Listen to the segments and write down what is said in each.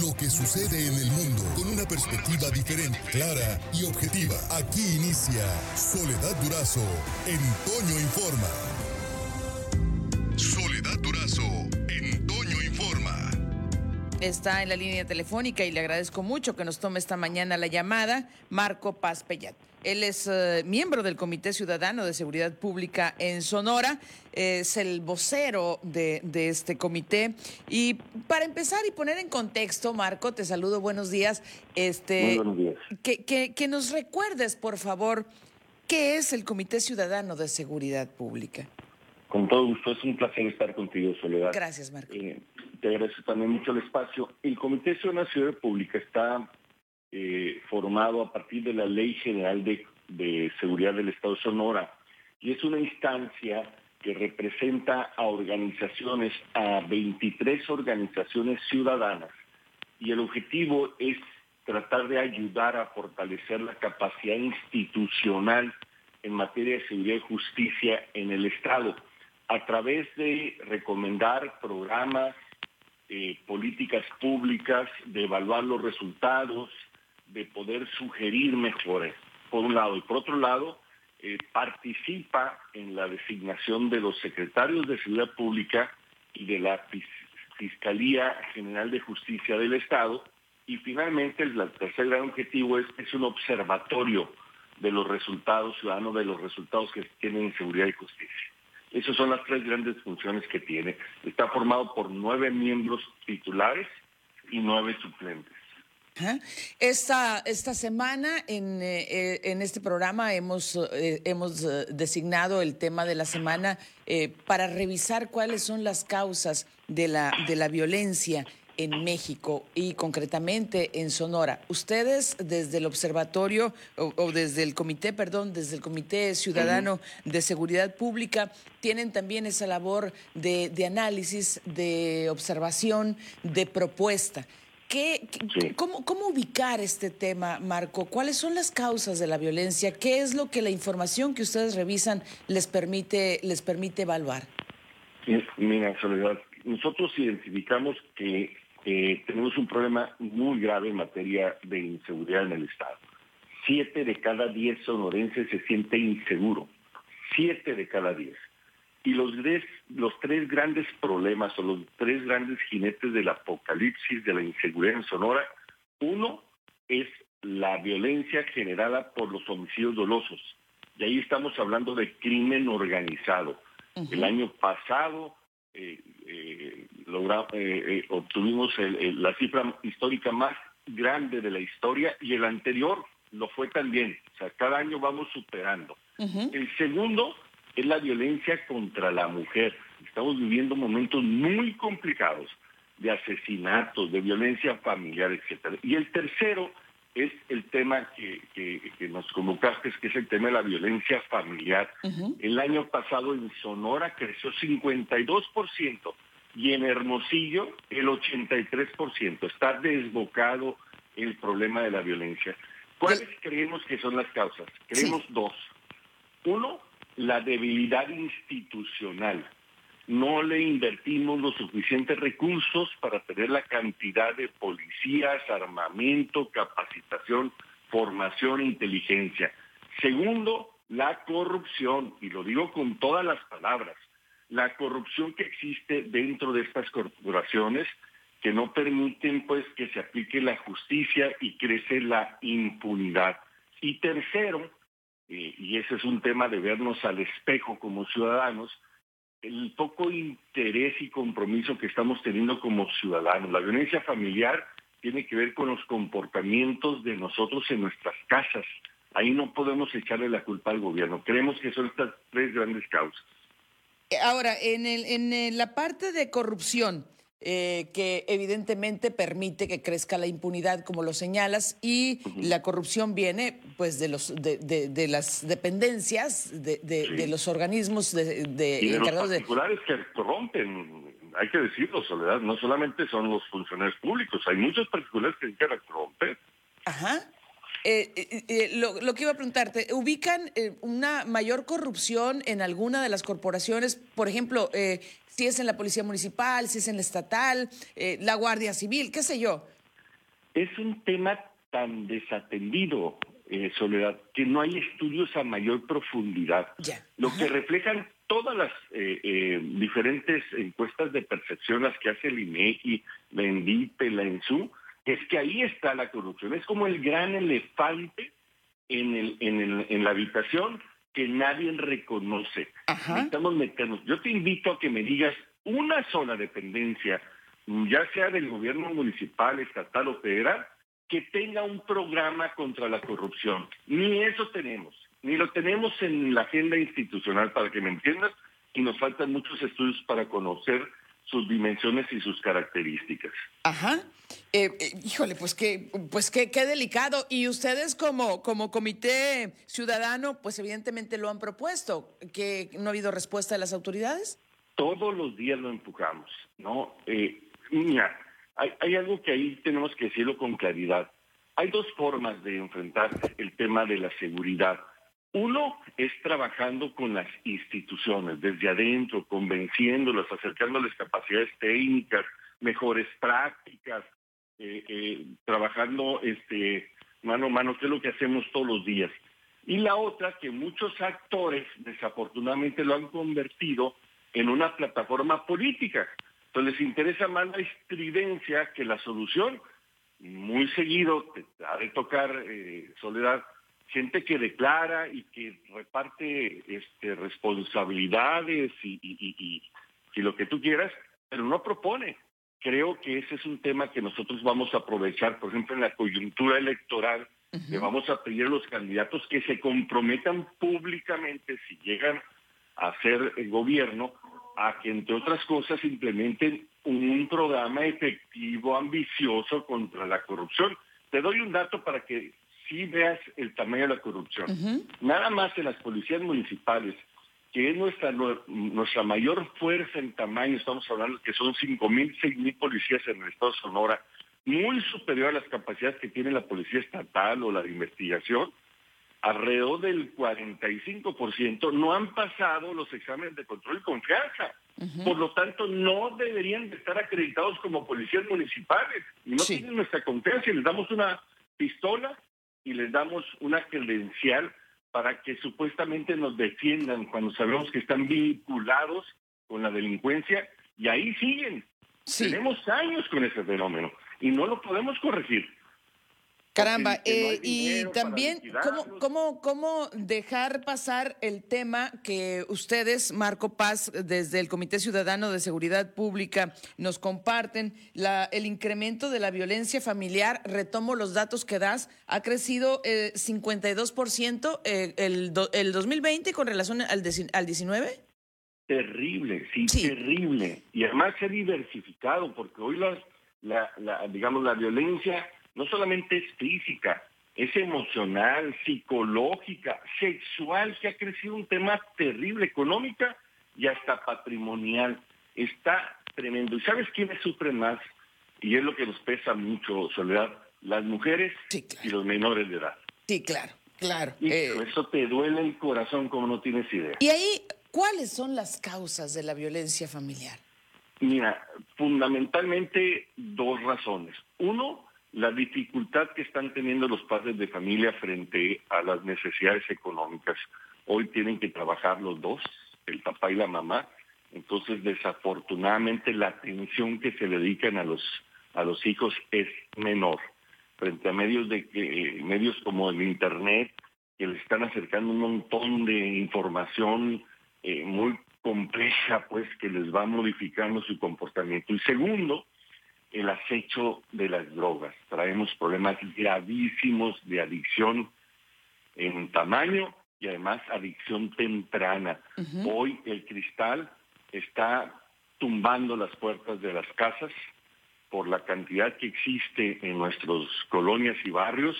lo que sucede en el mundo con una perspectiva diferente, clara y objetiva. Aquí inicia Soledad Durazo en Toño Informa. Soledad Durazo en Informa. Está en la línea telefónica y le agradezco mucho que nos tome esta mañana la llamada Marco Paz Pellat. Él es eh, miembro del Comité Ciudadano de Seguridad Pública en Sonora, es el vocero de, de, este comité. Y para empezar y poner en contexto, Marco, te saludo, buenos días. Este, Muy buenos días. Que, que, que nos recuerdes, por favor, qué es el Comité Ciudadano de Seguridad Pública. Con todo gusto, es un placer estar contigo, Soledad. Gracias, Marco. Eh, te agradezco también mucho el espacio. El Comité Ciudadano de Seguridad Pública está eh, formado a partir de la Ley General de, Seguridad del Estado Sonora y es una instancia que representa a organizaciones, a 23 organizaciones ciudadanas y el objetivo es tratar de ayudar a fortalecer la capacidad institucional en materia de seguridad y justicia en el Estado a través de recomendar programas, eh, políticas públicas, de evaluar los resultados, de poder sugerir mejores, por un lado. Y por otro lado, eh, participa en la designación de los secretarios de Seguridad Pública y de la Fiscalía General de Justicia del Estado. Y finalmente, el tercer gran objetivo es, es un observatorio de los resultados ciudadanos, de los resultados que tienen en seguridad y justicia. Esas son las tres grandes funciones que tiene. Está formado por nueve miembros titulares y nueve suplentes. Esta, esta semana en, eh, en este programa hemos, eh, hemos designado el tema de la semana eh, para revisar cuáles son las causas de la, de la violencia en México y concretamente en Sonora. Ustedes desde el observatorio o, o, desde el comité, perdón, desde el Comité Ciudadano de Seguridad Pública, tienen también esa labor de, de análisis, de observación, de propuesta. ¿Qué, Sí. cómo, ¿Cómo ubicar este tema, Marco? ¿Cuáles son las causas de la violencia? ¿Qué es lo que la información que ustedes revisan les permite, les permite evaluar? Mira, Soledad, nosotros identificamos que eh, tenemos un problema muy grave en materia de inseguridad en el Estado. Siete de cada diez sonorenses se siente inseguro. Siete de cada diez. Y los, tres, los tres grandes problemas o los tres grandes jinetes del apocalipsis de la inseguridad en Sonora, uno es la violencia generada por los homicidios dolosos. Y ahí estamos hablando de crimen organizado. Uh -huh. El año pasado eh, eh, logra, eh, obtuvimos el, el, la cifra histórica más grande de la historia y el anterior lo fue también. O sea, cada año vamos superando. Uh -huh. El segundo es la violencia contra la mujer. Estamos viviendo momentos muy complicados de asesinatos, de violencia familiar, etcétera. Y el tercero es el tema que, que, que, nos convocaste, que es el tema de la violencia familiar. Uh -huh. El año pasado en Sonora creció 52% y en Hermosillo el 83%. Está desbocado el problema de la violencia. ¿Cuáles sí. creemos que son las causas? Creemos sí. dos. Uno, la debilidad institucional. No le invertimos los suficientes recursos para tener la cantidad de policías, armamento, capacitación, formación e inteligencia. Segundo, la corrupción, y lo digo con todas las palabras, la corrupción que existe dentro de estas corporaciones que no permiten pues que se aplique la justicia y crece la impunidad. Y tercero, eh, y ese es un tema de vernos al espejo como ciudadanos, el poco interés y compromiso que estamos teniendo como ciudadanos. La violencia familiar tiene que ver con los comportamientos de nosotros en nuestras casas. Ahí no podemos echarle la culpa al gobierno. Creemos que son estas tres grandes causas. Ahora, en, el, en la parte de corrupción, eh, que evidentemente permite que crezca la impunidad, como lo señalas, y uh -huh. la corrupción viene pues de los de, de, de las dependencias, de, sí. de, los organismos de, y de encargados los particulares que corrompen, hay que decirlo, Soledad, no solamente son los funcionarios públicos, hay muchos particulares que se corromper. Ajá. Eh, eh, eh, lo, lo, que iba a preguntarte, ¿ubican una mayor corrupción en alguna de las corporaciones? Por ejemplo, si es en la Policía Municipal, si es en la Estatal, la Guardia Civil, qué sé yo. Es un tema tan desatendido, eh, Soledad, que no hay estudios a mayor profundidad. Lo que reflejan todas las eh, eh, diferentes encuestas de percepción, las que hace el INEGI, la ENDIPE, la ENSU, es que ahí está la corrupción. Es como el gran elefante en, el, en, el, en la habitación que nadie reconoce. Necesitamos meternos. Yo te invito a que me digas una sola dependencia, ya sea del gobierno municipal, estatal o federal, que tenga un programa contra la corrupción. Ni eso tenemos, ni lo tenemos en la agenda institucional, para que me entiendas, y nos faltan muchos estudios para conocer sus dimensiones y sus características. Ajá. Eh, eh, híjole, pues qué, pues qué, qué delicado. Y ustedes como, como comité ciudadano, pues evidentemente lo han propuesto, que no ha habido respuesta de las autoridades. Todos los días lo empujamos, ¿no? Eh, mira, hay, hay algo que ahí tenemos que decirlo con claridad. Hay dos formas de enfrentar el tema de la seguridad. Uno es trabajando con las instituciones, desde adentro, convenciéndolas, acercándoles capacidades técnicas, mejores prácticas, eh, eh, trabajando este, mano a mano, que es lo que hacemos todos los días. Y la otra, que muchos actores desafortunadamente lo han convertido en una plataforma política. Entonces les interesa más la estridencia que la solución. Muy seguido ha de tocar, eh, Soledad, gente que declara y que reparte este, responsabilidades y, y, lo que tú quieras, pero no propone. Creo que ese es un tema que nosotros vamos a aprovechar, por ejemplo, en la coyuntura electoral, le vamos a pedir a los candidatos que se comprometan públicamente si llegan a ser el gobierno a que, entre otras cosas, implementen un programa efectivo, ambicioso contra la corrupción. Te doy un dato para que sí veas el tamaño de la corrupción. Nada más en las policías municipales, que es nuestra, nuestra mayor fuerza en tamaño, estamos hablando que son 5.000, 6.000 policías en el estado de Sonora, muy superior a las capacidades que tiene la policía estatal o la de investigación, alrededor del 45% no han pasado los exámenes de control y confianza. Por lo tanto, no deberían de estar acreditados como policías municipales. Y no tienen nuestra confianza y les damos una pistola y les damos una credencial para que supuestamente nos defiendan cuando sabemos que están vinculados con la delincuencia y ahí siguen. Tenemos años con ese fenómeno y no lo podemos corregir. Caramba, eh, y también, ¿cómo, cómo, ¿cómo dejar pasar el tema que ustedes, Marco Paz, desde el Comité Ciudadano de Seguridad Pública, nos comparten? La, el incremento de la violencia familiar, retomo los datos que das, ha crecido eh, 52% eh, el, el 2020 con relación al, al 19? Terrible, sí, terrible. Y además se ha diversificado, porque hoy las, la, la, digamos, la violencia no solamente es física, es emocional, psicológica, sexual, que ha crecido un tema terrible, económica y hasta patrimonial. Está tremendo. ¿Y sabes quiénes sufren más? Y es lo que nos pesa mucho, Soledad, las mujeres y los menores de edad. Sí, claro, claro. Y eh, eso te duele el corazón como no tienes idea. Y ahí, ¿cuáles son las causas de la violencia familiar? Mira, fundamentalmente dos razones. Uno, la dificultad que están teniendo los padres de familia frente a las necesidades económicas. Hoy tienen que trabajar los dos, el papá y la mamá, entonces desafortunadamente la atención que se dedican a los a los hijos es menor. Frente a medios de medios como el internet que le están acercando un montón de información eh, muy compleja pues que les va modificando su comportamiento. Y segundo el acecho de las drogas. Traemos problemas gravísimos de adicción en tamaño y además adicción temprana. Hoy el cristal está tumbando las puertas de las casas por la cantidad que existe en nuestras colonias y barrios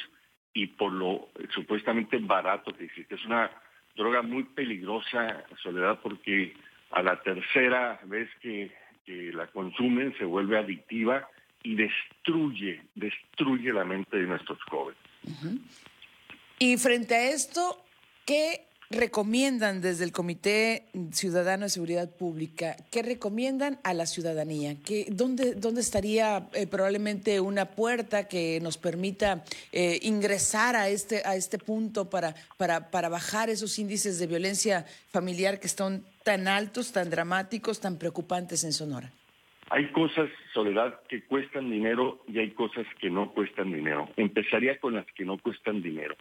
y por lo supuestamente barato que existe. Es una droga muy peligrosa, Soledad, porque a la tercera vez que que la consumen se vuelve adictiva y destruye, destruye la mente de nuestros jóvenes. Y frente a esto, ¿qué recomiendan desde el Comité Ciudadano de Seguridad Pública? ¿Qué recomiendan a la ciudadanía? ¿Qué, dónde, ¿Dónde estaría eh, probablemente una puerta que nos permita eh, ingresar a este, a este punto para, para, para bajar esos índices de violencia familiar que están tan altos, tan dramáticos, tan preocupantes en Sonora? Hay cosas, Soledad, que cuestan dinero y hay cosas que no cuestan dinero. Empezaría con las que no cuestan dinero.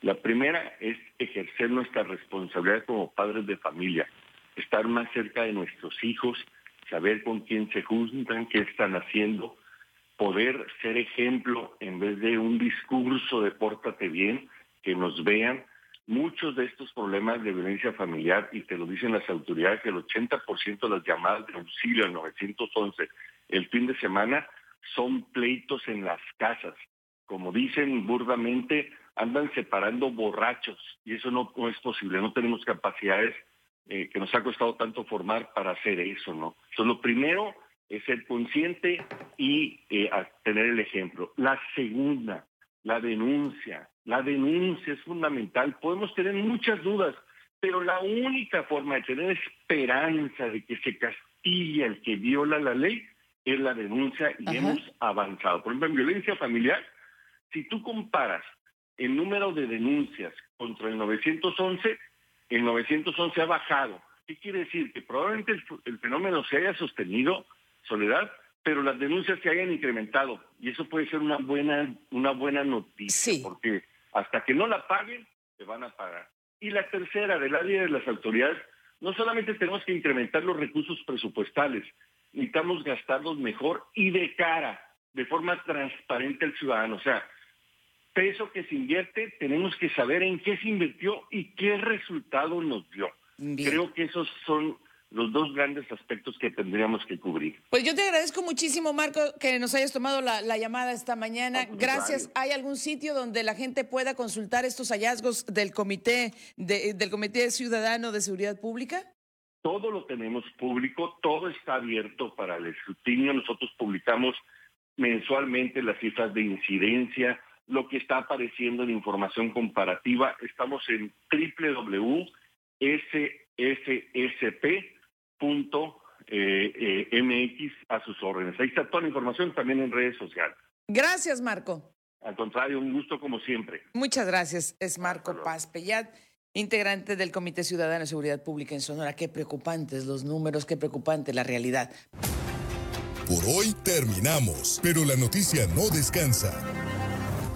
La primera es ejercer nuestra responsabilidad como padres de familia, estar más cerca de nuestros hijos, saber con quién se juntan, qué están haciendo, poder ser ejemplo en vez de un discurso de pórtate bien, que nos vean, muchos de estos problemas de violencia familiar, y te lo dicen las autoridades, que el 80% de las llamadas de auxilio al 911 el fin de semana son pleitos en las casas. Como dicen burdamente, andan separando borrachos y eso no, es posible. No tenemos capacidades eh, que nos ha costado tanto formar para hacer eso, ¿no? Entonces, lo primero es ser consciente y eh, tener el ejemplo. La segunda, la denuncia. La denuncia es fundamental. Podemos tener muchas dudas, pero la única forma de tener esperanza de que se castigue al que viola la ley es la denuncia y hemos avanzado. Por ejemplo, en violencia familiar, si tú comparas el número de denuncias contra el 911, el 911 ha bajado. ¿Qué quiere decir? Que probablemente el, el fenómeno se haya sostenido, Soledad, pero las denuncias se hayan incrementado y eso puede ser una buena una buena noticia porque hasta que no la paguen se van a pagar. Y la tercera del área de las autoridades, no solamente tenemos que incrementar los recursos presupuestales, necesitamos gastarlos mejor y de cara, de forma transparente al ciudadano, o sea, peso que se invierte, tenemos que saber en qué se invirtió y qué resultado nos dio. Creo que esos son los dos grandes aspectos que tendríamos que cubrir. Pues yo te agradezco muchísimo, Marco, que nos hayas tomado la, llamada esta mañana. Gracias. ¿Hay algún sitio donde la gente pueda consultar estos hallazgos del Comité, del Comité Ciudadano de Seguridad Pública? Todo lo tenemos público, todo está abierto para el escrutinio. Nosotros publicamos mensualmente las cifras de incidencia, lo que está apareciendo en información comparativa. Estamos en www.ssp punto eh, eh, MX a sus órdenes. Ahí está toda la información también en redes sociales. Gracias, Marco. Al contrario, un gusto como siempre. Muchas gracias. Es Marco Paz Pellat, integrante del Comité Ciudadano de Seguridad Pública en Sonora. Qué preocupantes los números, qué preocupante la realidad. Por hoy terminamos, pero la noticia no descansa.